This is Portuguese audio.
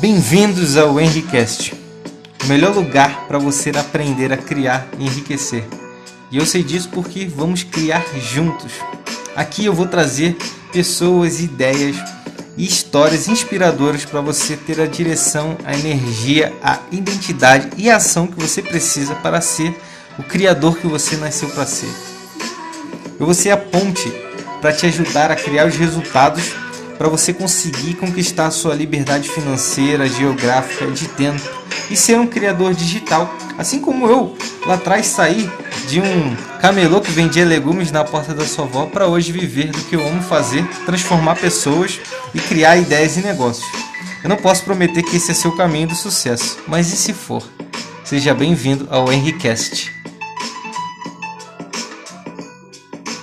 Bem-vindos ao Henricast, o melhor lugar para você aprender a criar e enriquecer. E eu sei disso porque vamos criar juntos. Aqui eu vou trazer pessoas, ideias e histórias inspiradoras para você ter a direção, a energia, a identidade e a ação que você precisa para ser o criador que você nasceu para ser. Eu vou ser a ponte para te ajudar a criar os resultados para você conseguir conquistar sua liberdade financeira, geográfica de tempo e ser um criador digital, assim como eu lá atrás saí de um camelô que vendia legumes na porta da sua avó para hoje viver do que eu amo fazer, transformar pessoas e criar ideias e negócios. Eu não posso prometer que esse é seu caminho do sucesso, mas e se for? Seja bem-vindo ao Henricast.